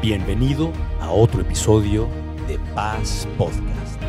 Bienvenido a otro episodio de Paz Podcast.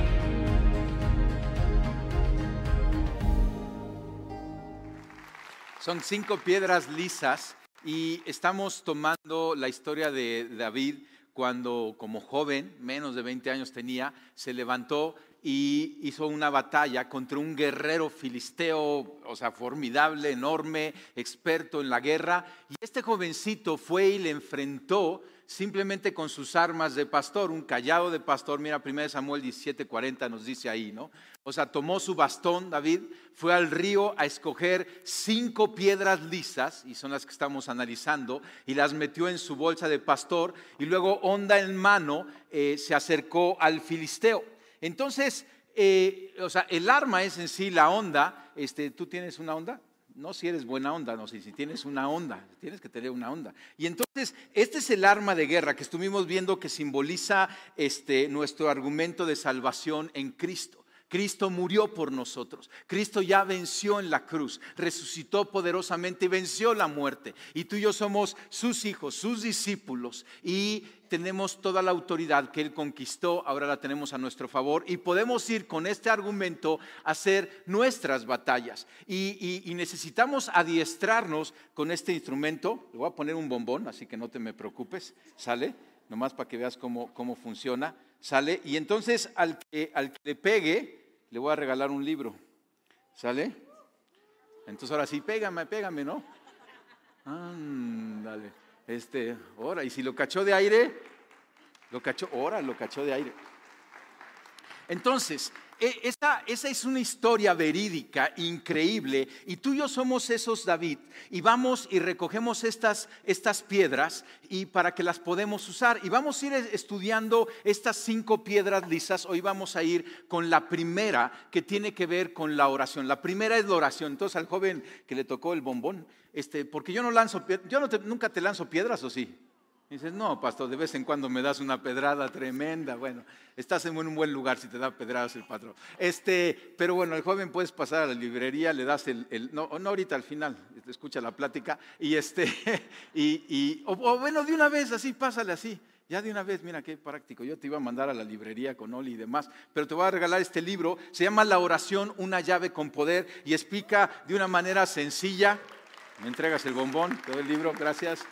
Son cinco piedras lisas y estamos tomando la historia de David cuando como joven, menos de 20 años tenía, se levantó y hizo una batalla contra un guerrero filisteo, o sea, formidable, enorme, experto en la guerra. Y este jovencito fue y le enfrentó simplemente con sus armas de pastor, un callado de pastor. Mira, 1 Samuel 17:40 nos dice ahí, ¿no? O sea, tomó su bastón, David, fue al río a escoger cinco piedras lisas, y son las que estamos analizando, y las metió en su bolsa de pastor, y luego, onda en mano, eh, se acercó al filisteo. Entonces, eh, o sea, el arma es en sí la onda. Este, ¿Tú tienes una onda? No si eres buena onda, no si, si tienes una onda, tienes que tener una onda. Y entonces, este es el arma de guerra que estuvimos viendo que simboliza este, nuestro argumento de salvación en Cristo. Cristo murió por nosotros. Cristo ya venció en la cruz, resucitó poderosamente y venció la muerte. Y tú y yo somos sus hijos, sus discípulos. Y tenemos toda la autoridad que Él conquistó, ahora la tenemos a nuestro favor. Y podemos ir con este argumento a hacer nuestras batallas. Y, necesitamos adiestrarnos con este instrumento. Le voy a poner un bombón, así que no te me preocupes. ¿Sale? Nomás para que veas cómo, cómo funciona. ¿Sale? Y entonces al que, al que le pegue, le voy a regalar un libro. ¿Sale? Entonces ahora sí, pégame, pégame, ¿no? Ándale. Este, ahora, y si lo cachó de aire, lo cachó, ahora lo cachó de aire. Entonces, e, esa, es una historia verídica, increíble, y tú y yo somos esos David, y vamos y recogemos estas, estas piedras y para que las podemos usar. Y vamos a ir estudiando estas cinco piedras lisas. Hoy vamos a ir con la primera que tiene que ver con la oración. La primera es la oración. Entonces al joven que le tocó el bombón, este, porque yo no lanzo, yo nunca te lanzo piedras, ¿o sí? dices, no, pastor, de vez en cuando me das una pedrada tremenda. Bueno, estás en un buen lugar si te da pedradas el patrón. Este, pero bueno, el joven puedes pasar a la librería, le das el, no, no ahorita al final, escucha la plática, y este, y o, bueno, de una vez así, pásale así. Ya de una vez, mira qué práctico. Yo te iba a mandar a la librería con Oli y demás, pero te voy a regalar este libro. Se llama La oración, una llave con poder y explica de una manera sencilla. Me entregas el bombón, todo el libro, gracias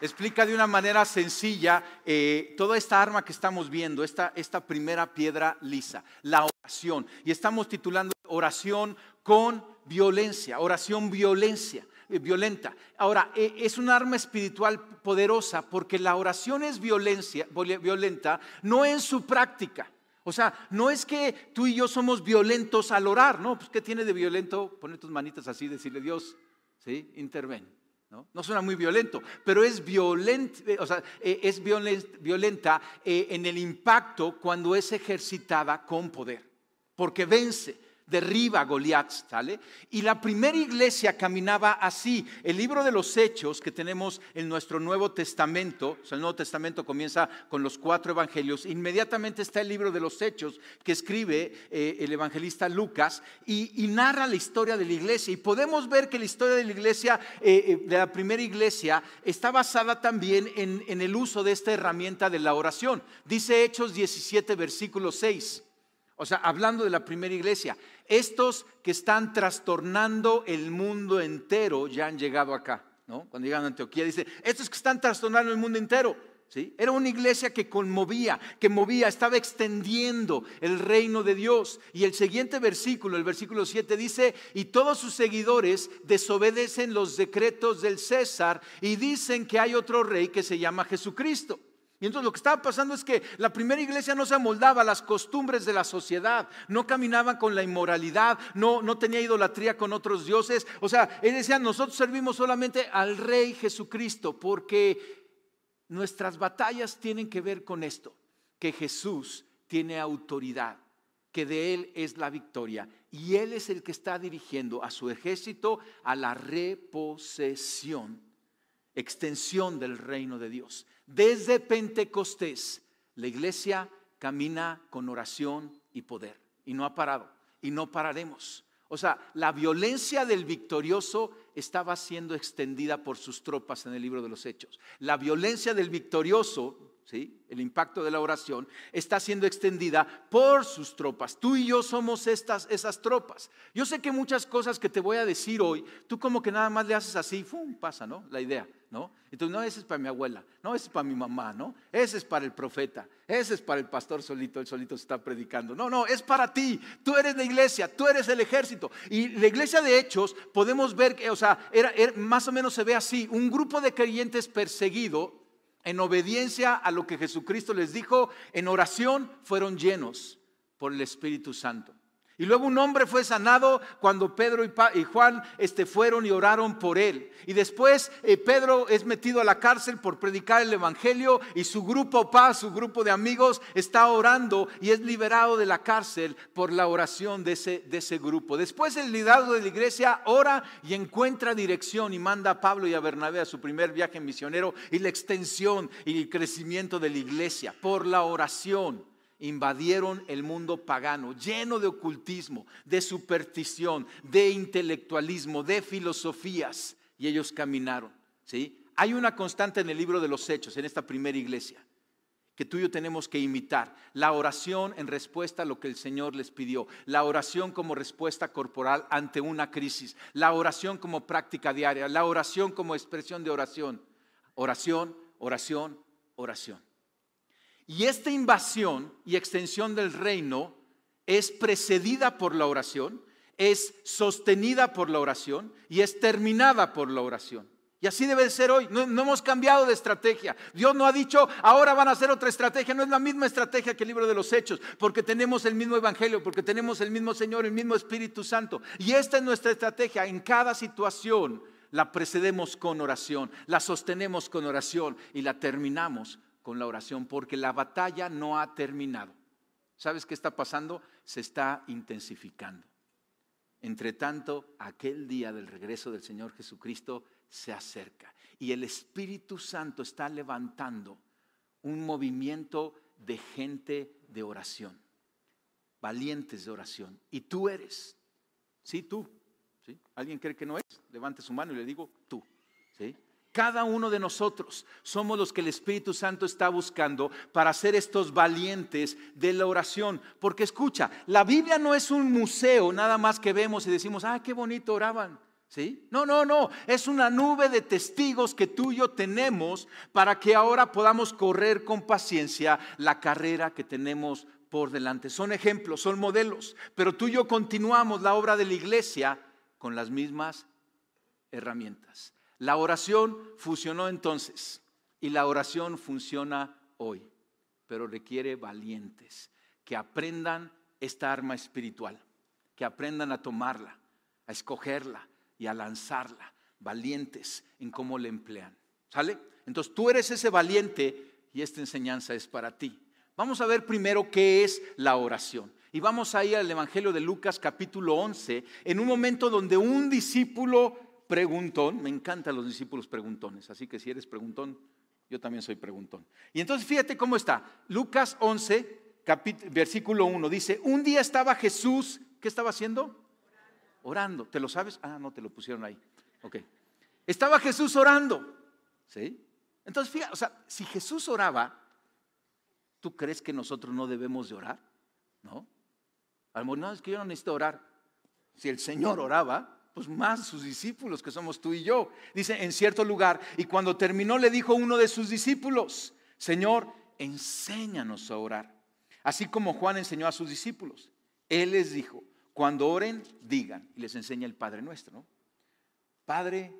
explica de una manera sencilla eh, toda esta arma que estamos viendo, esta, esta primera piedra lisa, la oración. Y estamos titulando oración con violencia, oración violencia, eh, violenta. Ahora, eh, es un arma espiritual poderosa porque la oración es violencia, violenta, no en su práctica. O sea, no es que tú y yo somos violentos al orar, ¿no? Pues, ¿qué tiene de violento? Poner tus manitas así, decirle Dios, Interven. ¿no? suena muy violento, pero es, violent, o sea, eh, es violenta eh, en el impacto cuando es ejercitada con poder, porque vence derriba a Goliat, ¿sale? Y la primera iglesia caminaba así. El libro de los Hechos que tenemos en nuestro Nuevo Testamento, o sea, el Nuevo Testamento comienza con los cuatro evangelios, inmediatamente está el libro de los Hechos que escribe eh, el evangelista Lucas y, narra la historia de la iglesia. Y podemos ver que la historia de la iglesia, eh, eh, de la primera iglesia, está basada también en, en el uso de esta herramienta de la oración. Dice Hechos 17, versículo 6. O sea, hablando de la primera iglesia, estos que están trastornando el mundo entero ya han llegado acá, ¿no? Cuando llegan a Antioquía dice, estos que están trastornando el mundo entero, ¿sí? Era una iglesia que conmovía, que movía, estaba extendiendo el reino de Dios. Y el siguiente versículo, el versículo 7 dice, y todos sus seguidores desobedecen los decretos del César y dicen que hay otro rey que se llama Jesucristo. Y entonces lo que estaba pasando es que la primera iglesia no se amoldaba a las costumbres de la sociedad, no caminaba con la inmoralidad, no, no tenía idolatría con otros dioses. O sea, él decía, nosotros servimos solamente al Rey Jesucristo, porque nuestras batallas tienen que ver con esto, que Jesús tiene autoridad, que de Él es la victoria. Y Él es el que está dirigiendo a su ejército a la reposesión, extensión del reino de Dios. Desde Pentecostés, la iglesia camina con oración y poder y no ha parado y no pararemos. O sea, la violencia del victorioso estaba siendo extendida por sus tropas en el libro de los Hechos. La violencia del victorioso, el impacto de la oración, está siendo extendida por sus tropas. Tú y yo somos estas, esas tropas. Yo sé que muchas cosas que te voy a decir hoy, tú como que nada más le haces así, ¡fum! pasa, ¿no? La idea. ¿no? Entonces, no, ese es para mi abuela, no, ese es para mi mamá, ¿no? Ese es para el profeta, ese es para el pastor solito, el solito se está predicando. No, no, es para ti. Tú eres la iglesia, tú eres el ejército. Y la iglesia de Hechos, podemos ver que, o sea, era, más o menos se ve así, un grupo de creyentes perseguido en obediencia a lo que Jesucristo les dijo, en oración fueron llenos por el Espíritu Santo. Y luego un hombre fue sanado cuando Pedro y, Juan este, fueron y oraron por él. Y después eh, Pedro es metido a la cárcel por predicar el Evangelio y su grupo paz, su grupo de amigos está orando y es liberado de la cárcel por la oración de ese, de ese grupo. Después el liderazgo de la iglesia ora y encuentra dirección y manda a Pablo y a Bernabé a su primer viaje misionero y la extensión y el crecimiento de la iglesia por la oración invadieron el mundo pagano, lleno de ocultismo, de superstición, de intelectualismo, de filosofías, y ellos caminaron. ¿sí? Hay una constante en el libro de los Hechos, en esta primera iglesia, que tú y yo tenemos que imitar. La oración en respuesta a lo que el Señor les pidió. La oración como respuesta corporal ante una crisis. La oración como práctica diaria. La oración como expresión de oración. Oración, oración, oración. Y esta invasión y extensión del reino es precedida por la oración, es sostenida por la oración y es terminada por la oración. Y así debe ser hoy. No, hemos cambiado de estrategia. Dios no ha dicho, ahora van a hacer otra estrategia. No es la misma estrategia que el libro de los Hechos, porque tenemos el mismo Evangelio, porque tenemos el mismo Señor, el mismo Espíritu Santo. Y esta es nuestra estrategia. En cada situación la precedemos con oración, la sostenemos con oración y la terminamos con la oración, porque la batalla no ha terminado. ¿Sabes qué está pasando? Se está intensificando. Entre tanto, aquel día del regreso del Señor Jesucristo se acerca y el Espíritu Santo está levantando un movimiento de gente de oración, valientes de oración. Y tú eres, sí, tú. ¿sí? ¿Alguien cree que no es? Levante su mano y le digo, tú. ¿sí? Cada uno de nosotros somos los que el Espíritu Santo está buscando para ser estos valientes de la oración. Porque escucha, la Biblia no es un museo nada más que vemos y decimos, ah, qué bonito oraban. ¿Sí? No, no, no. Es una nube de testigos que tú y yo tenemos para que ahora podamos correr con paciencia la carrera que tenemos por delante. Son ejemplos, son modelos. Pero tú y yo continuamos la obra de la iglesia con las mismas herramientas. La oración funcionó entonces y la oración funciona hoy, pero requiere valientes que aprendan esta arma espiritual, que aprendan a tomarla, a escogerla y a lanzarla, valientes en cómo la emplean. ¿Sale? Entonces tú eres ese valiente y esta enseñanza es para ti. Vamos a ver primero qué es la oración. Y vamos a ir al Evangelio de Lucas capítulo 11, en un momento donde un discípulo preguntón, me encantan los discípulos preguntones, así que si eres preguntón, yo también soy preguntón. Y entonces fíjate cómo está. Lucas 11, versículo 1, dice, un día estaba Jesús, ¿qué estaba haciendo? Orando. ¿Te lo sabes? Ah, no, te lo pusieron ahí. Ok. Estaba Jesús orando. ¿Sí? Entonces, fíjate, o sea, si Jesús oraba, ¿tú crees que nosotros no debemos de orar? ¿No? Al no, es que yo no necesito orar. Si el Señor oraba, pues más sus discípulos que somos tú y yo. Dice, en cierto lugar, y cuando terminó le dijo uno de sus discípulos, Señor, enséñanos a orar, así como Juan enseñó a sus discípulos. Él les dijo, cuando oren, digan, y les enseña el Padre nuestro. Padre,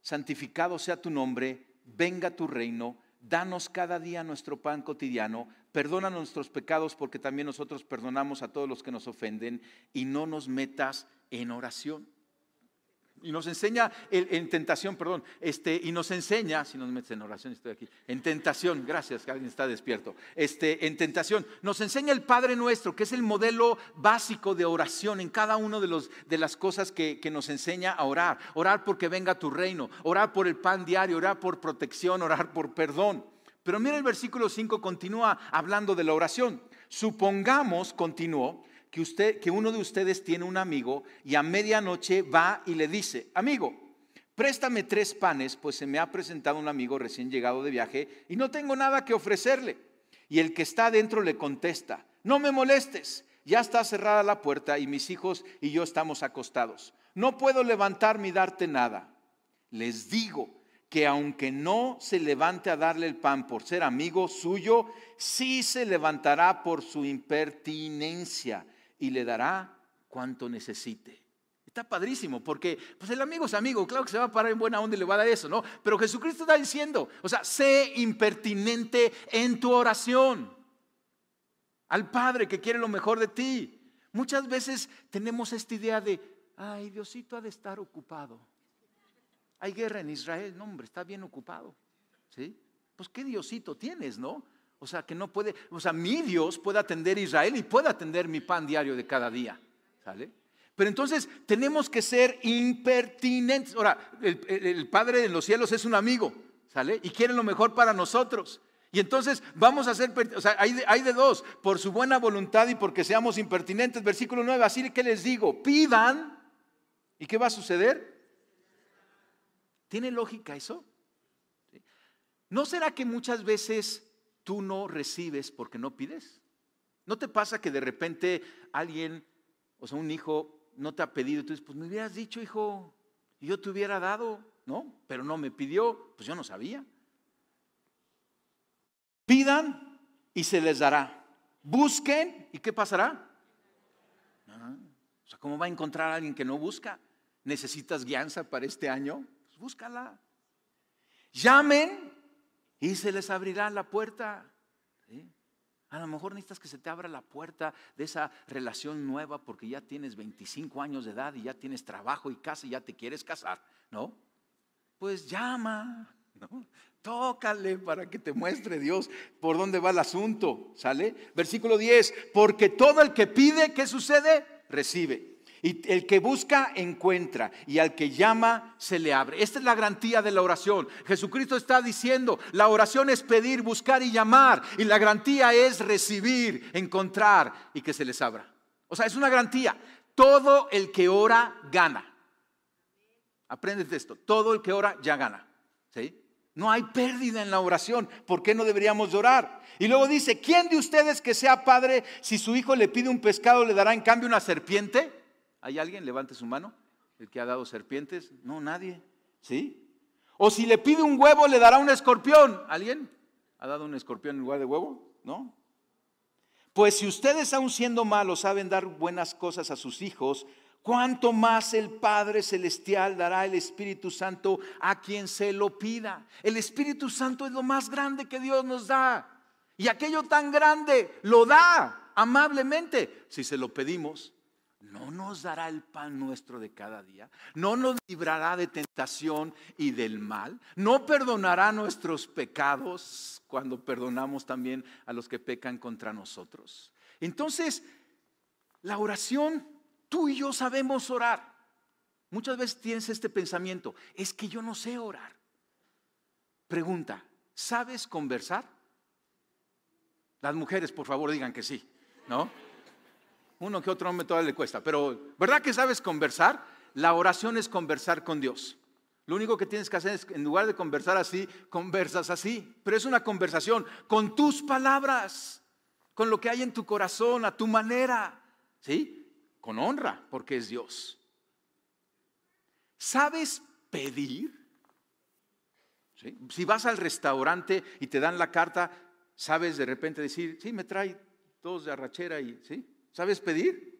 santificado sea tu nombre, venga tu reino, danos cada día nuestro pan cotidiano, perdona nuestros pecados porque también nosotros perdonamos a todos los que nos ofenden y no nos metas en oración. Y nos enseña en tentación, perdón, este, y nos enseña, si nos metes en oración, estoy aquí, en tentación, gracias, que alguien está despierto, este, en tentación, nos enseña el Padre nuestro, que es el modelo básico de oración en cada una de, los, de las cosas que, que nos enseña a orar. Orar porque venga tu reino, orar por el pan diario, orar por protección, orar por perdón. Pero mira el versículo 5 continúa hablando de la oración. Supongamos, continuó, que, usted, que uno de ustedes tiene un amigo y a medianoche va y le dice, amigo, préstame tres panes, pues se me ha presentado un amigo recién llegado de viaje y no tengo nada que ofrecerle. Y el que está adentro le contesta, no me molestes, ya está cerrada la puerta y mis hijos y yo estamos acostados. No puedo levantarme y darte nada. Les digo que aunque no se levante a darle el pan por ser amigo suyo, sí se levantará por su impertinencia y le dará cuanto necesite. Está padrísimo, porque pues el amigo es amigo, claro que se va a parar en buena onda y le va a dar eso, ¿no? Pero Jesucristo está diciendo, o sea, sé impertinente en tu oración al Padre que quiere lo mejor de ti. Muchas veces tenemos esta idea de, ay, Diosito ha de estar ocupado. Hay guerra en Israel, no, hombre, está bien ocupado. ¿Sí? Pues qué Diosito tienes, ¿no? O sea, que no puede, o sea, mi Dios puede atender a Israel y puede atender mi pan diario de cada día. ¿Sale? Pero entonces tenemos que ser impertinentes. Ahora, el, Padre de los cielos es un amigo, ¿sale? Y quiere lo mejor para nosotros. Y entonces vamos a ser, o sea, hay de, hay de, dos, por su buena voluntad y porque seamos impertinentes. Versículo 9, así que les digo, pidan. ¿Y qué va a suceder? ¿Tiene lógica eso? ¿No será que muchas veces tú no recibes porque no pides? ¿No te pasa que de repente alguien, o sea, un hijo no te ha pedido y tú dices, pues me hubieras dicho, hijo, y yo te hubiera dado, ¿no? Pero no me pidió, pues yo no sabía. Pidan y se les dará. Busquen y ¿qué pasará? O sea, ¿cómo va a encontrar a alguien que no busca? ¿Necesitas guianza para este año? Pues búscala. Llamen y se les abrirá la puerta. A lo mejor necesitas que se te abra la puerta de esa relación nueva porque ya tienes 25 años de edad y ya tienes trabajo y casa y ya te quieres casar, ¿no? Pues llama. Tócale para que te muestre Dios por dónde va el asunto, ¿sale? Versículo 10, porque todo el que pide, ¿qué sucede? Recibe. Y el que busca, encuentra. Y al que llama, se le abre. Esta es la garantía de la oración. Jesucristo está diciendo, la oración es pedir, buscar y llamar. Y la garantía es recibir, encontrar y que se les abra. O sea, es una garantía. Todo el que ora, gana. Apréndete esto. Todo el que ora, ya gana. ¿Sí? No hay pérdida en la oración. ¿Por qué no deberíamos orar? Y luego dice, ¿quién de ustedes que sea padre, si su hijo le pide un pescado, le dará en cambio una serpiente? ¿Hay alguien? Levante su mano. ¿El que ha dado serpientes? No, nadie. ¿Sí? O si le pide un huevo, le dará un escorpión. ¿Alguien? ¿Ha dado un escorpión en lugar de huevo? ¿No? Pues si ustedes, aun siendo malos, saben dar buenas cosas a sus hijos, ¿cuánto más el Padre Celestial dará el Espíritu Santo a quien se lo pida? El Espíritu Santo es lo más grande que Dios nos da. Y aquello tan grande lo da amablemente si se lo pedimos no nos dará el pan nuestro de cada día, no nos librará de tentación y del mal, no perdonará nuestros pecados cuando perdonamos también a los que pecan contra nosotros. Entonces, la oración, tú y yo sabemos orar. Muchas veces tienes este pensamiento, es que yo no sé orar. Pregunta, ¿sabes conversar? Las mujeres, por favor, digan que sí, ¿no? Uno que otro hombre todavía le cuesta, pero ¿verdad que sabes conversar? La oración es conversar con Dios. Lo único que tienes que hacer es, en lugar de conversar así, conversas así. Pero es una conversación con tus palabras, con lo que hay en tu corazón, a tu manera. ¿Sí? Con honra, porque es Dios. ¿Sabes pedir? Si vas al restaurante y te dan la carta, sabes de repente decir, sí, me trae dos de arrachera y, ¿sí? ¿Sabes pedir?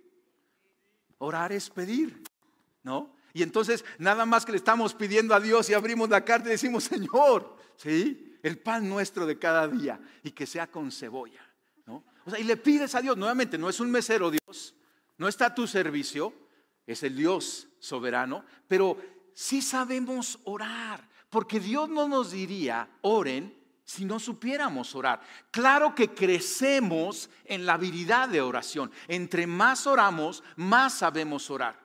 Orar es pedir, ¿no? Y entonces nada más que le estamos pidiendo a Dios y abrimos la carta y decimos, Señor, ¿sí? El pan nuestro de cada día y que sea con cebolla, ¿no? O sea, y le pides a Dios, nuevamente, no es un mesero Dios, no está a tu servicio, es el Dios soberano, pero sí sabemos orar, porque Dios no nos diría, oren si no supiéramos orar. Claro que crecemos en la habilidad de oración. Entre más oramos, más sabemos orar.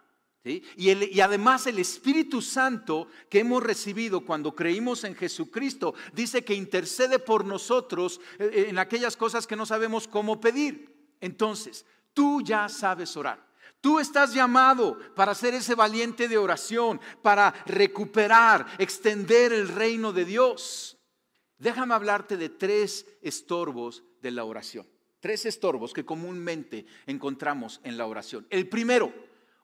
Y, y, además el Espíritu Santo que hemos recibido cuando creímos en Jesucristo dice que intercede por nosotros eh, eh, en aquellas cosas que no sabemos cómo pedir. Entonces, Tú ya sabes orar. Tú estás llamado para ser ese valiente de oración, para recuperar, extender el reino de Dios. Déjame hablarte de tres estorbos de la oración. Tres estorbos que comúnmente encontramos en la oración. El primero,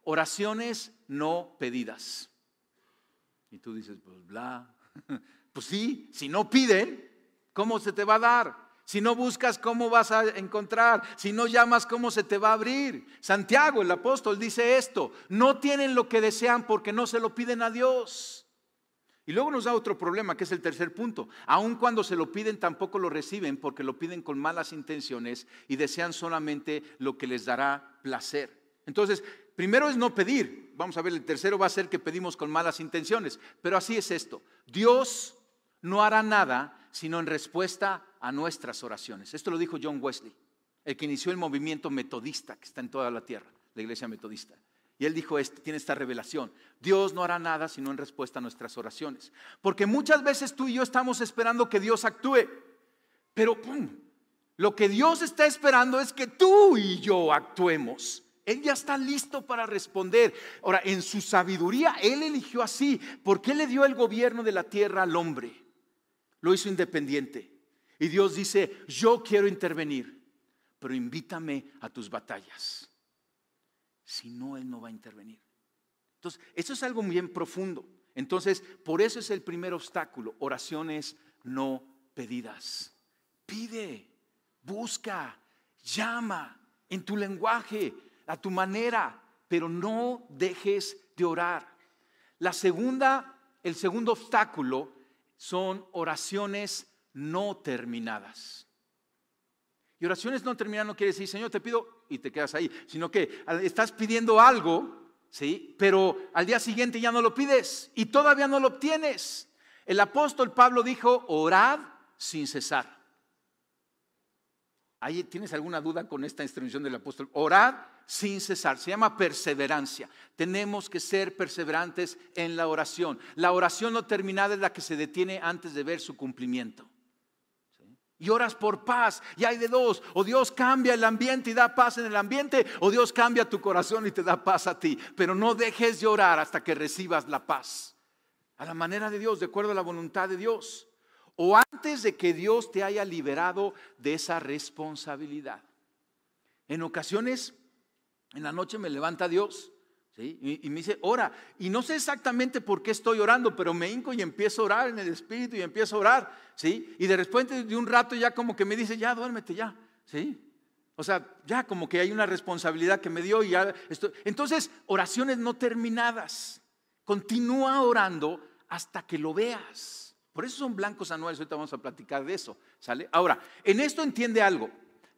oraciones no pedidas. Y tú dices, pues bla. Pues sí, si no piden, ¿cómo se te va a dar? Si no buscas, ¿cómo vas a encontrar? Si no llamas, ¿cómo se te va a abrir? Santiago, el apóstol, dice esto, no tienen lo que desean porque no se lo piden a Dios. Y luego nos da otro problema, que es el tercer punto. Aun cuando se lo piden, tampoco lo reciben porque lo piden con malas intenciones y desean solamente lo que les dará placer. Entonces, primero es no pedir. Vamos a ver, el tercero va a ser que pedimos con malas intenciones. Pero así es esto. Dios no hará nada sino en respuesta a nuestras oraciones. Esto lo dijo John Wesley, el que inició el movimiento metodista que está en toda la tierra, la iglesia metodista. Y él dijo, este, tiene esta revelación, Dios no hará nada sino en respuesta a nuestras oraciones. Porque muchas veces tú y yo estamos esperando que Dios actúe, pero lo que Dios está esperando es que tú y yo actuemos. Él ya está listo para responder. Ahora, en su sabiduría, Él eligió así. ¿Por qué le dio el gobierno de la tierra al hombre? Lo hizo independiente. Y Dios dice, yo quiero intervenir, pero invítame a tus batallas. Si no, Él no va a intervenir. Entonces, eso es algo bien profundo. Entonces, por eso es el primer obstáculo, oraciones no pedidas. Pide, busca, llama en tu lenguaje, a tu manera, pero no dejes de orar. La segunda, el segundo obstáculo son oraciones no terminadas. Y oraciones no terminadas no quiere decir, Señor, te pido y te quedas ahí, sino que estás pidiendo algo, ¿sí? Pero al día siguiente ya no lo pides y todavía no lo obtienes. El apóstol Pablo dijo, orad sin cesar. ¿Ahí tienes alguna duda con esta instrucción del apóstol? Orad sin cesar. Se llama perseverancia. Tenemos que ser perseverantes en la oración. La oración no terminada es la que se detiene antes de ver su cumplimiento. Y oras por paz. Y hay de dos. O Dios cambia el ambiente y da paz en el ambiente. O Dios cambia tu corazón y te da paz a ti. Pero no dejes de orar hasta que recibas la paz. A la manera de Dios, de acuerdo a la voluntad de Dios o antes de que Dios te haya liberado de esa responsabilidad. En ocasiones, en la noche me levanta Dios y, me dice, ora. Y no sé exactamente por qué estoy orando, pero me hinco y empiezo a orar en el Espíritu y empiezo a orar. ¿sí? Y de repente de un rato ya como que me dice, ya duérmete ya. ¿sí? O sea, ya como que hay una responsabilidad que me dio y ya estoy. Entonces, oraciones no terminadas. Continúa orando hasta que lo veas. Por eso son blancos anuales, ahorita vamos a platicar de eso, ¿sale? Ahora, en esto entiende algo,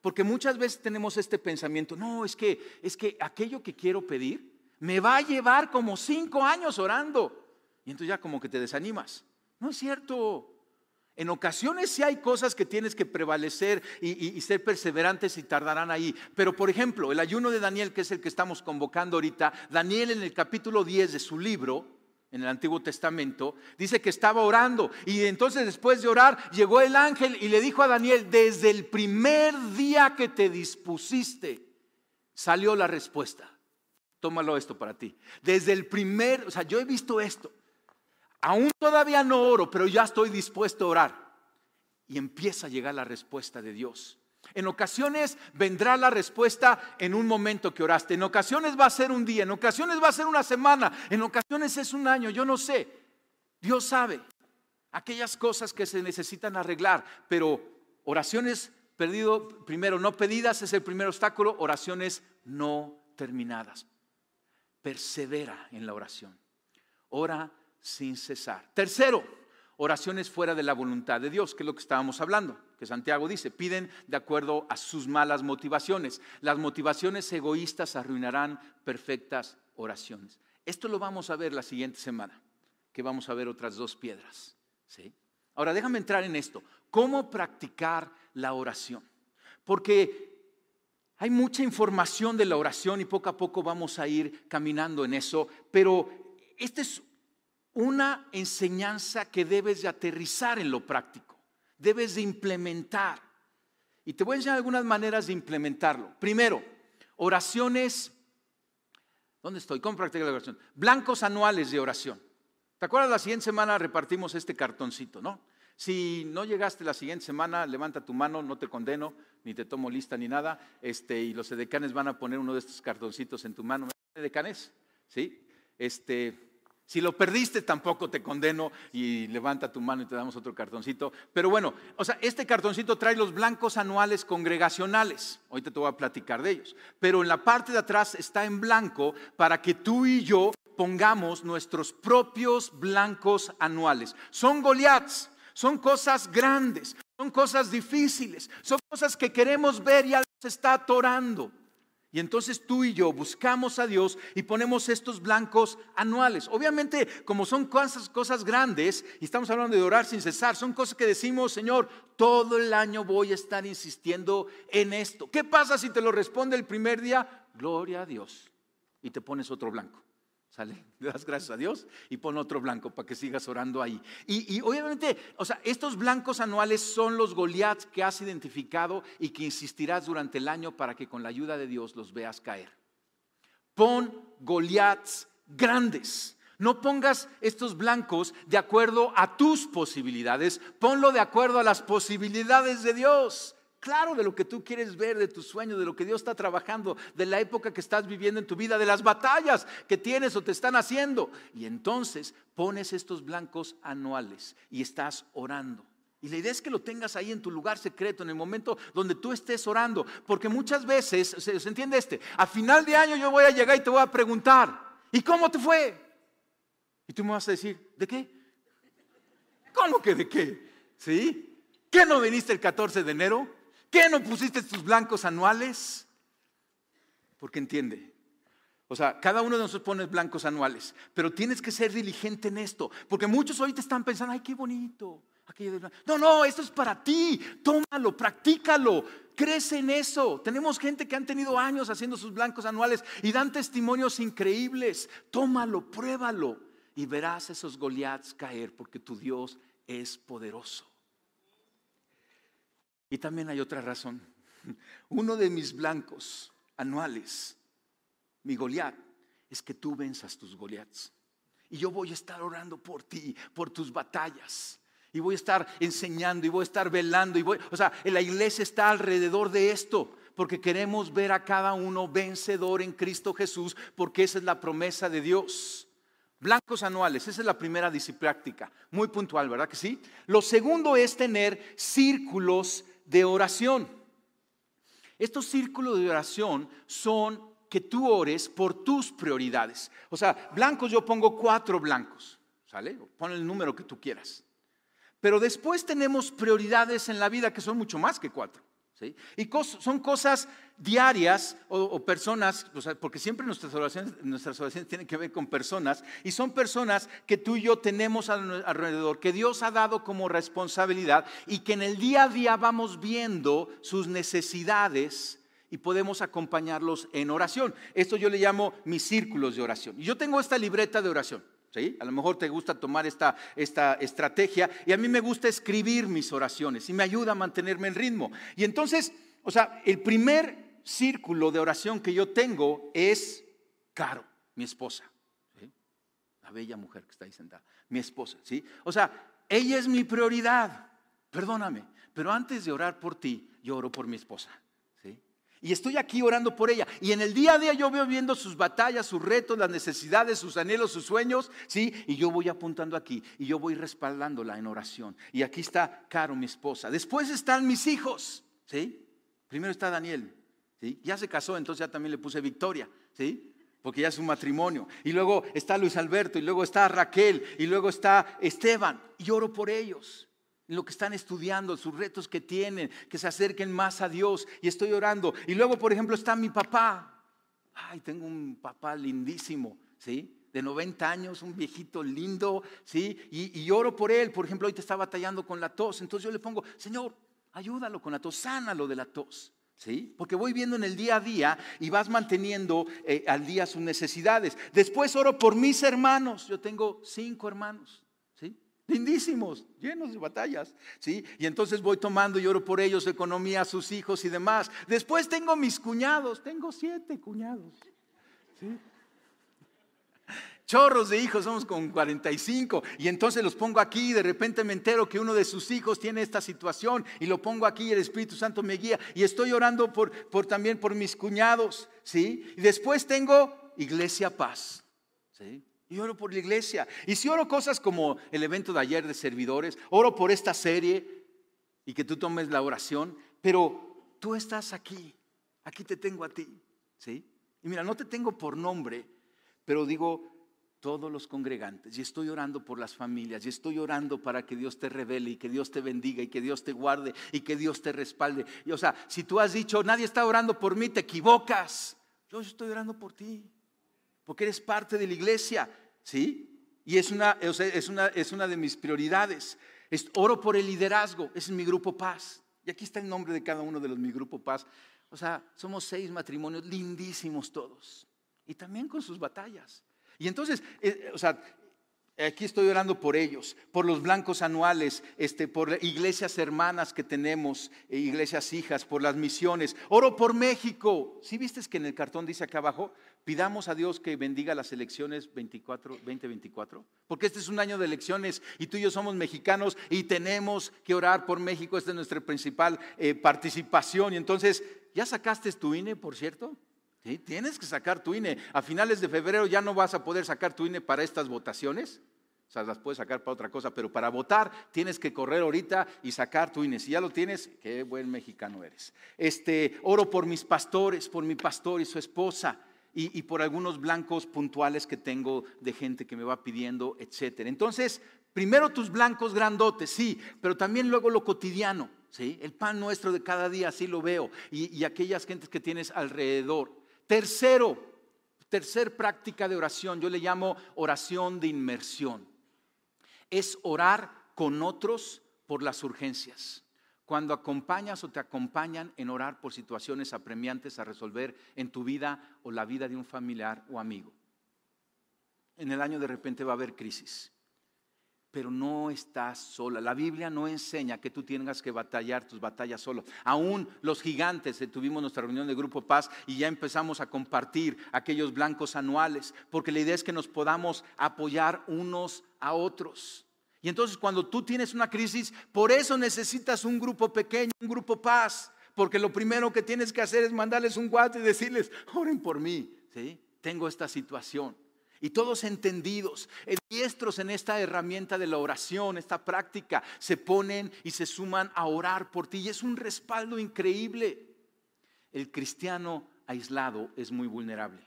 porque muchas veces tenemos este pensamiento, no, es que, es que aquello que quiero pedir me va a llevar como cinco años orando. Y entonces ya como que te desanimas. No es cierto. En ocasiones sí hay cosas que tienes que prevalecer y, y, ser perseverantes y tardarán ahí. Pero por ejemplo, el ayuno de Daniel, que es el que estamos convocando ahorita, Daniel en el capítulo 10 de su libro, en el Antiguo Testamento, dice que estaba orando y entonces después de orar llegó el ángel y le dijo a Daniel, desde el primer día que te dispusiste, salió la respuesta. Tómalo esto para ti. Desde el primer, o sea, yo he visto esto. Aún todavía no oro, pero ya estoy dispuesto a orar. Y empieza a llegar la respuesta de Dios. En ocasiones vendrá la respuesta en un momento que oraste. En ocasiones va a ser un día, en ocasiones va a ser una semana, en ocasiones es un año, yo no sé. Dios sabe aquellas cosas que se necesitan arreglar, pero oraciones perdido, primero no pedidas es el primer obstáculo, oraciones no terminadas. Persevera en la oración. Ora sin cesar. Tercero, oraciones fuera de la voluntad de Dios, que es lo que estábamos hablando, que Santiago dice, piden de acuerdo a sus malas motivaciones. Las motivaciones egoístas arruinarán perfectas oraciones. Esto lo vamos a ver la siguiente semana, que vamos a ver otras dos piedras. ¿sí? Ahora déjame entrar en esto. ¿Cómo practicar la oración? Porque hay mucha información de la oración y poco a poco vamos a ir caminando en eso, pero este es una enseñanza que debes de aterrizar en lo práctico, debes de implementar. Y te voy a enseñar algunas maneras de implementarlo. Primero, oraciones, ¿dónde estoy? ¿Cómo practicar la oración? Blancos anuales de oración. ¿Te acuerdas? La siguiente semana repartimos este cartoncito, ¿no? Si no llegaste la siguiente semana, levanta tu mano, no te condeno, ni te tomo lista ni nada, este, y los edecanes van a poner uno de estos cartoncitos en tu mano. ¿Edecanes? ¿Sí? Este, si lo perdiste, tampoco te condeno y levanta tu mano y te damos otro cartoncito. Pero bueno, o sea, este cartoncito trae los blancos anuales congregacionales. Ahorita te voy a platicar de ellos. Pero en la parte de atrás está en blanco para que tú y yo pongamos nuestros propios blancos anuales. Son Goliaths, son cosas grandes, son cosas difíciles, son cosas que queremos ver y algo se está atorando. Y entonces tú y yo buscamos a Dios y ponemos estos blancos anuales. Obviamente, como son cosas, cosas grandes, y estamos hablando de orar sin cesar, son cosas que decimos, Señor, todo el año voy a estar insistiendo en esto. ¿Qué pasa si te lo responde el primer día? Gloria a Dios. Y te pones otro blanco. ¿Sale? Le das gracias a Dios y pon otro blanco para que sigas orando ahí. Y, obviamente, o sea, estos blancos anuales son los Goliaths que has identificado y que insistirás durante el año para que con la ayuda de Dios los veas caer. Pon Goliaths grandes. No pongas estos blancos de acuerdo a tus posibilidades, ponlo de acuerdo a las posibilidades de Dios claro de lo que tú quieres ver, de tus sueños, de lo que Dios está trabajando, de la época que estás viviendo en tu vida, de las batallas que tienes o te están haciendo. Y entonces pones estos blancos anuales y estás orando. Y la idea es que lo tengas ahí en tu lugar secreto, en el momento donde tú estés orando. Porque muchas veces, ¿se, entiende este? A final de año yo voy a llegar y te voy a preguntar, ¿y cómo te fue? Y tú me vas a decir, ¿de qué? ¿Cómo que de qué? ¿Sí? ¿Qué no viniste el 14 de enero? ¿Qué no pusiste tus blancos anuales? Porque entiende. O sea, cada uno de nosotros pone blancos anuales, pero tienes que ser diligente en esto, porque muchos te están pensando, ay, qué bonito. No, no, esto es para ti. Tómalo, practícalo, crece en eso. Tenemos gente que han tenido años haciendo sus blancos anuales y dan testimonios increíbles. Tómalo, pruébalo y verás esos Goliaths caer, porque tu Dios es poderoso. Y también hay otra razón. Uno de mis blancos anuales, mi Goliat, es que tú venzas tus Goliaths. Y yo voy a estar orando por ti, por tus batallas. Y voy a estar enseñando y voy a estar velando. Y voy, o sea, la iglesia está alrededor de esto porque queremos ver a cada uno vencedor en Cristo Jesús, porque esa es la promesa de Dios. Blancos anuales, esa es la primera disciplina muy puntual, ¿verdad que sí? Lo segundo es tener círculos de oración. Estos círculos de oración son que tú ores por tus prioridades. O sea, blancos yo pongo cuatro blancos, ¿sale? Pon el número que tú quieras. Pero después tenemos prioridades en la vida que son mucho más que cuatro. Y son cosas diarias o, personas, porque siempre nuestras oraciones, nuestras oraciones tienen que ver con personas, y son personas que tú y yo tenemos alrededor, que Dios ha dado como responsabilidad y que en el día a día vamos viendo sus necesidades y podemos acompañarlos en oración. Esto yo le llamo mis círculos de oración. Y yo tengo esta libreta de oración. ¿Sí? A lo mejor te gusta tomar esta, esta estrategia y a mí me gusta escribir mis oraciones y me ayuda a mantenerme en ritmo. Y entonces, o sea, el primer círculo de oración que yo tengo es Caro, mi esposa. La bella mujer que está ahí sentada, mi esposa, ¿sí? O sea, ella es mi prioridad, perdóname, pero antes de orar por ti, yo oro por mi esposa. Y estoy aquí orando por ella. Y en el día a día yo veo viendo sus batallas, sus retos, las necesidades, sus anhelos, sus sueños, ¿sí? Y yo voy apuntando aquí y yo voy respaldándola en oración. Y aquí está Caro, mi esposa. Después están mis hijos, ¿sí? Primero está Daniel, ¿sí? Ya se casó, entonces ya también le puse Victoria, ¿sí? porque ya es un matrimonio. Y luego está Luis Alberto, y luego está Raquel, y luego está Esteban. Y oro por ellos lo que están estudiando, sus retos que tienen, que se acerquen más a Dios y estoy orando. Y luego, por ejemplo, está mi papá. Ay, tengo un papá lindísimo, ¿sí? De 90 años, un viejito lindo, ¿sí? Y, oro por él. Por ejemplo, hoy te está batallando con la tos. Entonces yo le pongo, Señor, ayúdalo con la tos, sánalo de la tos. ¿Sí? Porque voy viendo en el día a día y vas manteniendo eh, al día sus necesidades. Después oro por mis hermanos. Yo tengo cinco hermanos. Lindísimos, llenos de batallas, ¿sí? Y entonces voy tomando y oro por ellos, economía, sus hijos y demás. Después tengo mis cuñados, tengo siete cuñados, ¿sí? Chorros de hijos, somos con 45. Y entonces los pongo aquí y de repente me entero que uno de sus hijos tiene esta situación y lo pongo aquí y el Espíritu Santo me guía. Y estoy orando por, por también por mis cuñados, ¿sí? Y después tengo Iglesia Paz, ¿sí? Y oro por la iglesia. Y si oro cosas como el evento de ayer de servidores, oro por esta serie y que tú tomes la oración, pero tú estás aquí, aquí te tengo a ti, ¿sí? Y mira, no te tengo por nombre, pero digo todos los congregantes y estoy orando por las familias y estoy orando para que Dios te revele y que Dios te bendiga y que Dios te guarde y que Dios te respalde. Y o sea, si tú has dicho, nadie está orando por mí, te equivocas. Yo estoy orando por ti, porque eres parte de la iglesia. ¿Sí? Y es una, es una, es una de mis prioridades. Es, oro por el liderazgo, es mi grupo paz. Y aquí está el nombre de cada uno de los mi grupo paz. O sea, somos seis matrimonios lindísimos todos. Y también con sus batallas. Y entonces, eh, o sea, Aquí estoy orando por ellos, por los blancos anuales, este, por iglesias hermanas que tenemos, e iglesias hijas, por las misiones. Oro por México. ¿Sí viste que en el cartón dice acá abajo? Pidamos a Dios que bendiga las elecciones 24, 2024. Porque este es un año de elecciones y tú y yo somos mexicanos y tenemos que orar por México. Esta es nuestra principal eh, participación. Y entonces, ¿ya sacaste tu INE, por cierto? Tienes que sacar tu INE. A finales de febrero ya no vas a poder sacar tu INE para estas votaciones. O sea, las puedes sacar para otra cosa, pero para votar tienes que correr ahorita y sacar tu INE. Si ya lo tienes, qué buen mexicano eres. Este, oro por mis pastores, por mi pastor y su esposa. Y, por algunos blancos puntuales que tengo de gente que me va pidiendo, etcétera. Entonces, primero tus blancos grandotes, sí, pero también luego lo cotidiano, ¿sí? El pan nuestro de cada día, así lo veo, y, y aquellas gentes que tienes alrededor. Tercero, tercer práctica de oración, yo le llamo oración de inmersión. Es orar con otros por las urgencias. Cuando acompañas o te acompañan en orar por situaciones apremiantes a resolver en tu vida o la vida de un familiar o amigo. En el año de repente va a haber crisis pero no estás sola. La Biblia no enseña que tú tengas que batallar tus batallas solo. Aún los gigantes, eh, tuvimos nuestra reunión de Grupo Paz y ya empezamos a compartir aquellos blancos anuales, porque la idea es que nos podamos apoyar unos a otros. Y entonces cuando tú tienes una crisis, por eso necesitas un grupo pequeño, un grupo paz, porque lo primero que tienes que hacer es mandarles un guate y decirles, oren por mí, ¿sí? Tengo esta situación y todos entendidos, diestros en esta herramienta de la oración, esta práctica, se ponen y se suman a orar por ti. Y es un respaldo increíble. El cristiano aislado es muy vulnerable.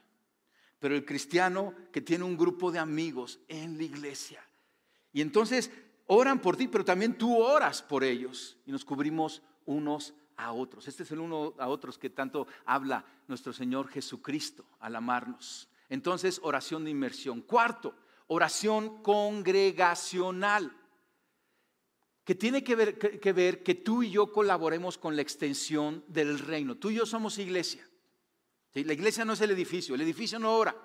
Pero el cristiano que tiene un grupo de amigos en la iglesia. Y entonces oran por ti, pero también tú oras por ellos. Y nos cubrimos unos a otros. Este es el uno a otros que tanto habla nuestro Señor Jesucristo al amarnos. Entonces, oración de inmersión. Cuarto, oración congregacional, que tiene que ver, que ver, que tú y yo colaboremos con la extensión del reino. Tú y yo somos iglesia. La iglesia no es el edificio, el edificio no ora.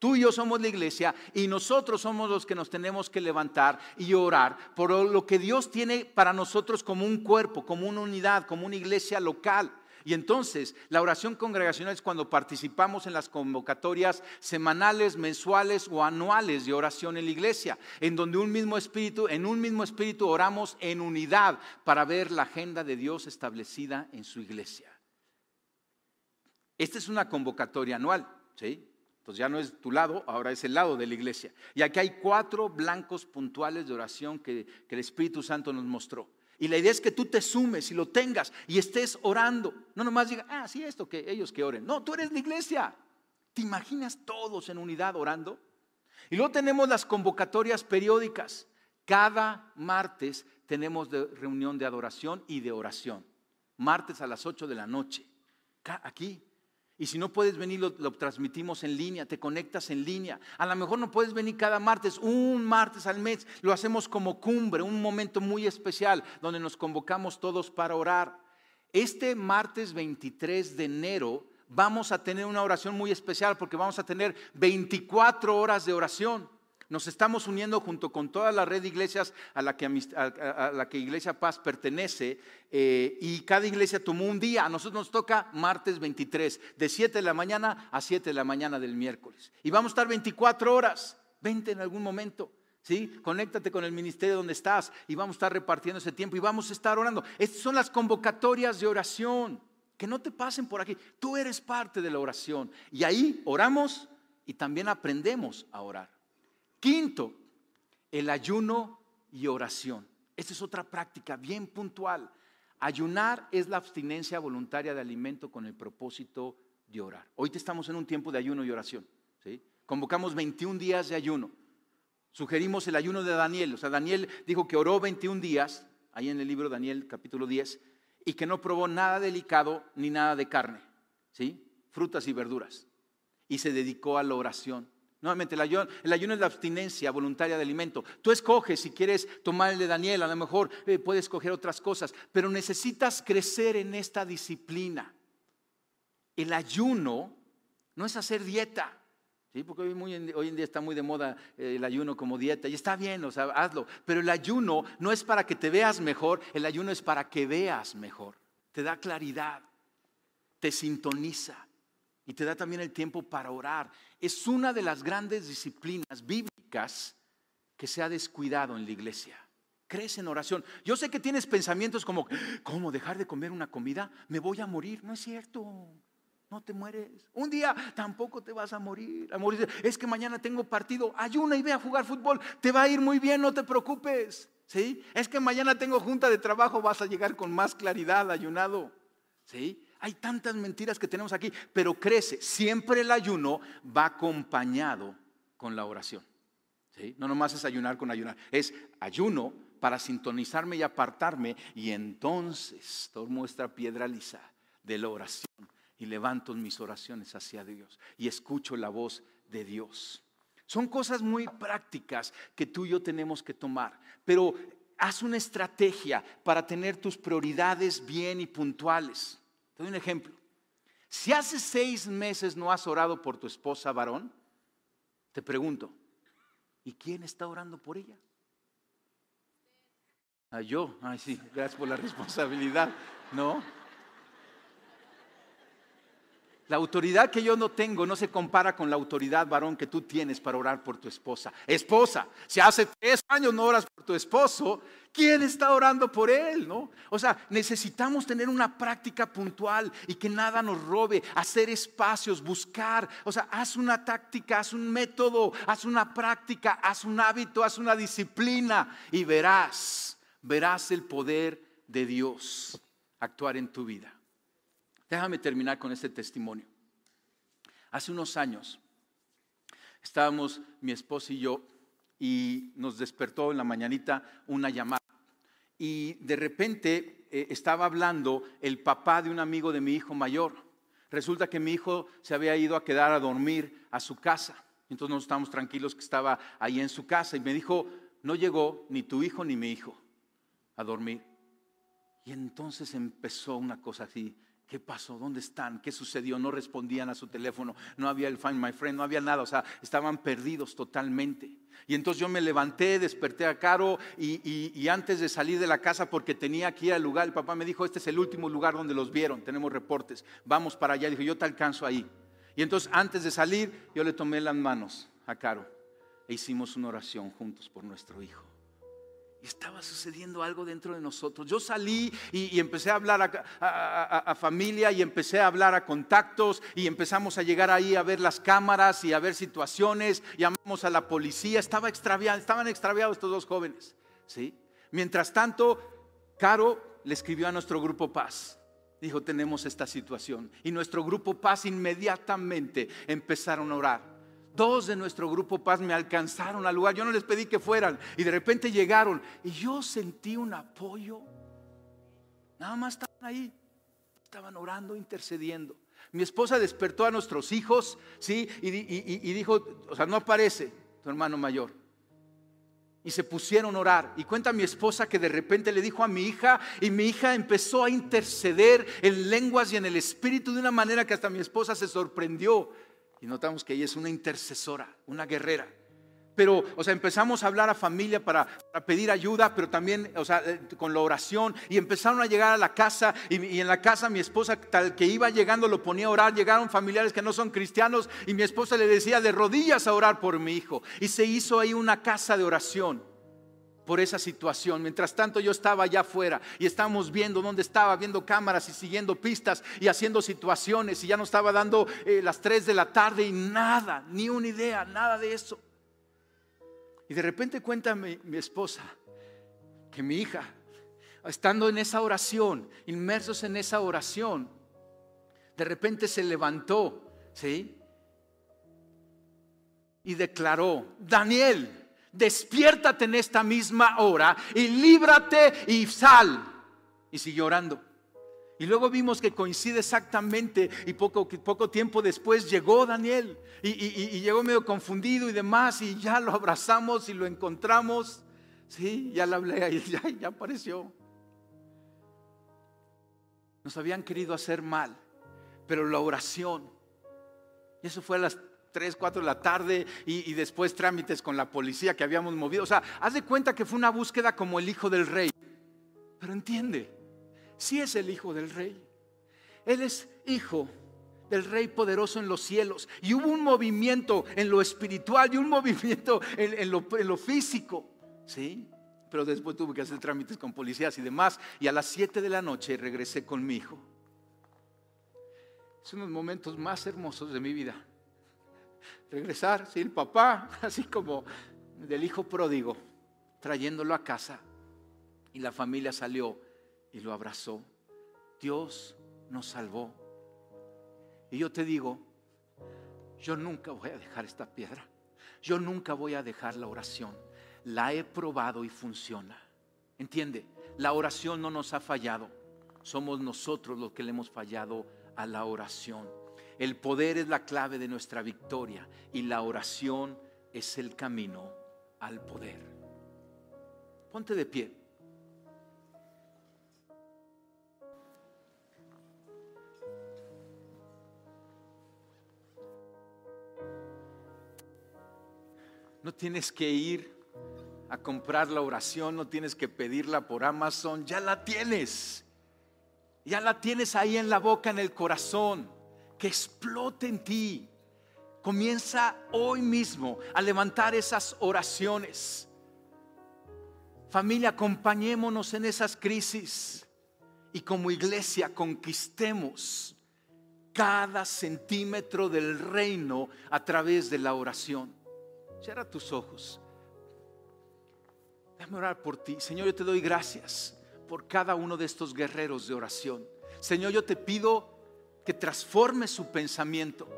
Tú y yo somos la iglesia y nosotros somos los que nos tenemos que levantar y orar por lo que Dios tiene para nosotros como un cuerpo, como una unidad, como una iglesia local. Y entonces la oración congregacional es cuando participamos en las convocatorias semanales, mensuales o anuales de oración en la iglesia, en donde un mismo espíritu, en un mismo espíritu oramos en unidad para ver la agenda de Dios establecida en su iglesia. Esta es una convocatoria anual, ¿sí? Entonces ya no es tu lado, ahora es el lado de la iglesia. Y aquí hay cuatro blancos puntuales de oración que, el Espíritu Santo nos mostró. Y la idea es que tú te sumes y lo tengas y estés orando. No nomás diga, ah, sí, esto, que ellos que oren. No, tú eres la iglesia. ¿Te imaginas todos en unidad orando? Y luego tenemos las convocatorias periódicas. Cada martes tenemos reunión de adoración y de oración. Martes a las 8 de la noche. Aquí, y si no puedes venir, lo, transmitimos en línea, te conectas en línea. A lo mejor no puedes venir cada martes, un martes al mes. Lo hacemos como cumbre, un momento muy especial donde nos convocamos todos para orar. Este martes 23 de enero vamos a tener una oración muy especial porque vamos a tener 24 horas de oración. Nos estamos uniendo junto con toda la red de iglesias a la que, Iglesia Paz pertenece eh, y cada iglesia tomó un día. A nosotros nos toca martes 23, de 7 de la mañana a 7 de la mañana del miércoles. Y vamos a estar 24 horas. Vente en algún momento. ¿Sí? Conéctate con el ministerio donde estás y vamos a estar repartiendo ese tiempo y vamos a estar orando. Estas son las convocatorias de oración. Que no te pasen por aquí. Tú eres parte de la oración. Y ahí oramos y también aprendemos a orar. Quinto, el ayuno y oración. Esta es otra práctica bien puntual. Ayunar es la abstinencia voluntaria de alimento con el propósito de orar. Hoy estamos en un tiempo de ayuno y oración. ¿sí? Convocamos 21 días de ayuno. Sugerimos el ayuno de Daniel. O sea, Daniel dijo que oró 21 días, ahí en el libro Daniel capítulo 10, y que no probó nada delicado ni nada de carne, ¿sí? Frutas y verduras. Y se dedicó a la oración. Nuevamente, el ayuno, ayuno, es la abstinencia voluntaria de alimento. Tú escoges si quieres tomar el de Daniel, a lo mejor eh, puedes escoger otras cosas, pero necesitas crecer en esta disciplina. El ayuno no es hacer dieta. Porque hoy, en día está muy de moda eh, el ayuno como dieta y está bien, o sea, hazlo. Pero el ayuno no es para que te veas mejor, el ayuno es para que veas mejor. Te da claridad, te sintoniza y te da también el tiempo para orar. Es una de las grandes disciplinas bíblicas que se ha descuidado en la iglesia. Crees en oración. Yo sé que tienes pensamientos como, ¿cómo dejar de comer una comida? Me voy a morir. No es cierto no te mueres. Un día tampoco te vas a morir. A morir. Es que mañana tengo partido. Ayuna y ve a jugar fútbol. Te va a ir muy bien, no te preocupes. ¿Sí? Es que mañana tengo junta de trabajo, vas a llegar con más claridad ayunado. ¿Sí? Hay tantas mentiras que tenemos aquí, pero crece. Siempre el ayuno va acompañado con la oración. No nomás es ayunar con ayunar, es ayuno para sintonizarme y apartarme y entonces tomo esta piedra lisa de la oración y levanto mis oraciones hacia Dios y escucho la voz de Dios. Son cosas muy prácticas que tú y yo tenemos que tomar, pero haz una estrategia para tener tus prioridades bien y puntuales. Te doy un ejemplo. Si hace seis meses no has orado por tu esposa varón, te pregunto, ¿y quién está orando por ella? Ah, yo, ay sí, gracias por la responsabilidad, ¿no? La autoridad que yo no tengo no se compara con la autoridad varón que tú tienes para orar por tu esposa. Esposa, si hace tres años no oras por tu esposo, ¿quién está orando por él? ¿no? O sea, necesitamos tener una práctica puntual y que nada nos robe, hacer espacios, buscar. O sea, haz una táctica, haz un método, haz una práctica, haz un hábito, haz una disciplina y verás, verás el poder de Dios actuar en tu vida. Déjame terminar con este testimonio. Hace unos años estábamos mi esposa y yo y nos despertó en la mañanita una llamada. Y de repente eh, estaba hablando el papá de un amigo de mi hijo mayor. Resulta que mi hijo se había ido a quedar a dormir a su casa. Entonces nos estábamos tranquilos que estaba ahí en su casa y me dijo, no llegó ni tu hijo ni mi hijo a dormir. Y entonces empezó una cosa así ¿Qué pasó? ¿Dónde están? ¿Qué sucedió? No respondían a su teléfono, no había el Find My Friend, no había nada, o sea, estaban perdidos totalmente. Y entonces yo me levanté, desperté a Caro y, antes de salir de la casa, porque tenía que ir al lugar, el papá me dijo, este es el último lugar donde los vieron, tenemos reportes, vamos para allá. Dijo, yo te alcanzo ahí. Y entonces antes de salir, yo le tomé las manos a Caro e hicimos una oración juntos por nuestro hijo. Y estaba sucediendo algo dentro de nosotros. Yo salí y, empecé a hablar a, familia y empecé a hablar a contactos y empezamos a llegar ahí a ver las cámaras y a ver situaciones. Llamamos a la policía. Estaba extraviado, estaban extraviados estos dos jóvenes. ¿sí? Mientras tanto, Caro le escribió a nuestro grupo Paz. Dijo, tenemos esta situación. Y nuestro grupo Paz inmediatamente empezaron a orar dos de nuestro grupo Paz me alcanzaron al lugar. Yo no les pedí que fueran y de repente llegaron y yo sentí un apoyo. Nada más estaban ahí, estaban orando, intercediendo. Mi esposa despertó a nuestros hijos, ¿sí? Y, y dijo, o sea, no aparece tu hermano mayor. Y se pusieron a orar. Y cuenta mi esposa que de repente le dijo a mi hija y mi hija empezó a interceder en lenguas y en el espíritu de una manera que hasta mi esposa se sorprendió. Y notamos que ella es una intercesora, una guerrera. Pero, o sea, empezamos a hablar a familia para, pedir ayuda, pero también, o sea, eh, con la oración. Y empezaron a llegar a la casa. Y, en la casa mi esposa, tal que iba llegando, lo ponía a orar. Llegaron familiares que no son cristianos. Y mi esposa le decía de rodillas a orar por mi hijo. Y se hizo ahí una casa de oración por esa situación. Mientras tanto yo estaba allá afuera y estábamos viendo dónde estaba, viendo cámaras y siguiendo pistas y haciendo situaciones y ya no estaba dando eh, las 3 de la tarde y nada, ni una idea, nada de eso. Y de repente cuenta mi, esposa que mi hija, estando en esa oración, inmersos en esa oración, de repente se levantó, ¿sí? Y declaró, Daniel, despiértate en esta misma hora y líbrate y sal. Y siguió orando. Y luego vimos que coincide exactamente y poco, poco tiempo después llegó Daniel y, llegó medio confundido y demás y ya lo abrazamos y lo encontramos. Sí, ya le hablé y ya, ya apareció. Nos habían querido hacer mal, pero la oración, y eso fue a las 3, 4 de la tarde y, después trámites con la policía que habíamos movido. O sea, haz de cuenta que fue una búsqueda como el hijo del rey. Pero entiende, si es el hijo del rey. Él es hijo del rey poderoso en los cielos. Y hubo un movimiento en lo espiritual y un movimiento en, lo, físico. ¿Sí? Pero después tuve que hacer trámites con policías y demás. Y a las 7 de la noche regresé con mi hijo. Son los momentos más hermosos de mi vida. Regresar, el papá, así como del hijo pródigo, trayéndolo a casa. Y la familia salió y lo abrazó. Dios nos salvó. Y yo te digo, yo nunca voy a dejar esta piedra. Yo nunca voy a dejar la oración. La he probado y funciona. ¿Entiende? La oración no nos ha fallado. Somos nosotros los que le hemos fallado a la oración. El poder es la clave de nuestra victoria y la oración es el camino al poder. Ponte de pie. No tienes que ir a comprar la oración, no tienes que pedirla por Amazon, ya la tienes. Ya la tienes ahí en la boca, en el corazón, que explote en ti. Comienza hoy mismo a levantar esas oraciones. Familia, acompañémonos en esas crisis y como iglesia conquistemos cada centímetro del reino a través de la oración. Cierra tus ojos. Déjame orar por ti. Señor, yo te doy gracias por cada uno de estos guerreros de oración. Señor, yo te pido que transformes su pensamiento.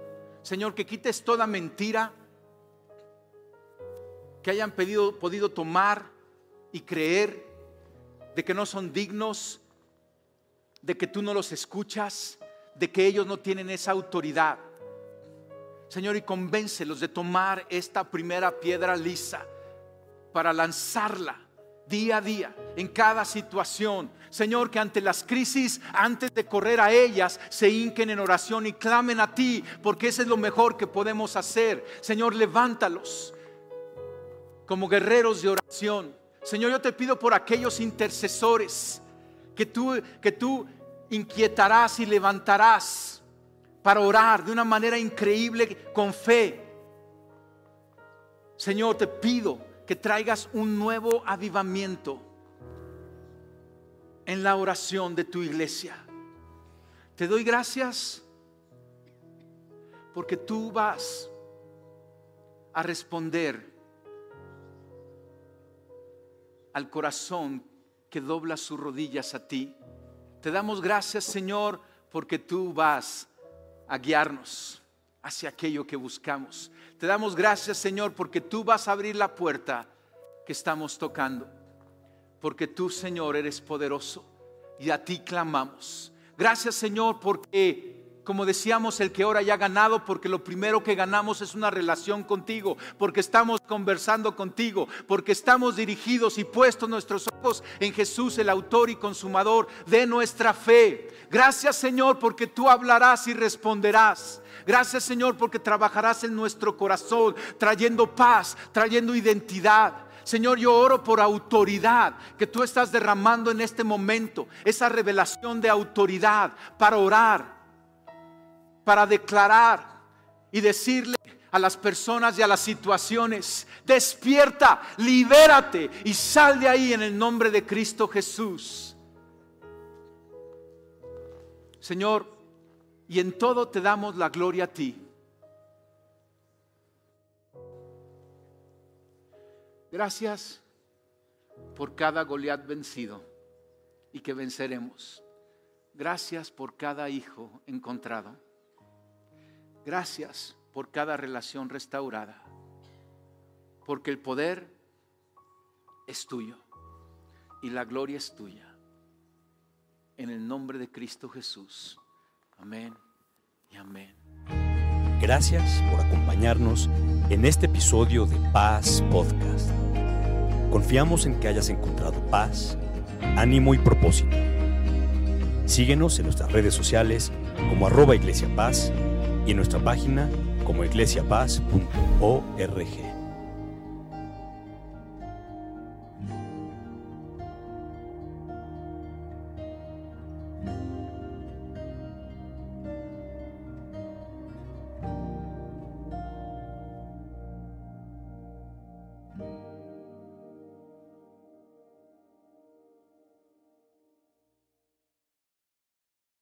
Señor, que quites toda mentira que hayan pedido, podido tomar y creer de que no son dignos, de que tú no los escuchas, de que ellos no tienen esa autoridad. Señor, y convéncelos de tomar esta primera piedra lisa para lanzarla día a día en cada situación. Señor, que ante las crisis, antes de correr a ellas, se hinquen en oración y clamen a ti, porque ese es lo mejor que podemos hacer. Señor, levántalos como guerreros de oración. Señor, yo te pido por aquellos intercesores que tú, que tú inquietarás y levantarás para orar de una manera increíble con fe. Señor, te pido que traigas un nuevo avivamiento en la oración de tu iglesia. Te doy gracias porque tú vas a responder al corazón que dobla sus rodillas a ti. Te damos gracias, Señor, porque tú vas a guiarnos hacia aquello que buscamos. Te damos gracias, Señor, porque tú vas a abrir la puerta que estamos tocando. Porque tú, Señor, eres poderoso y a ti clamamos. Gracias, Señor, porque como decíamos, el que ahora ya ha ganado, porque lo primero que ganamos es una relación contigo, porque estamos conversando contigo, porque estamos dirigidos y puestos nuestros ojos en Jesús, el autor y consumador de nuestra fe. Gracias Señor, porque tú hablarás y responderás. Gracias Señor, porque trabajarás en nuestro corazón, trayendo paz, trayendo identidad. Señor, yo oro por autoridad que tú estás derramando en este momento, esa revelación de autoridad para orar, para declarar y decirle a las personas y a las situaciones, despierta, libérate y sal de ahí en el nombre de Cristo Jesús. Señor, y en todo te damos la gloria a ti. Gracias por cada Goliat vencido y que venceremos. Gracias por cada hijo encontrado. Gracias por cada relación restaurada. Porque el poder es tuyo y la gloria es tuya. En el nombre de Cristo Jesús. Amén y amén. Gracias por acompañarnos en este episodio de Paz Podcast. Confiamos en que hayas encontrado paz, ánimo y propósito. Síguenos en nuestras redes sociales como arroba Iglesia Paz y en nuestra página como iglesiapaz.org.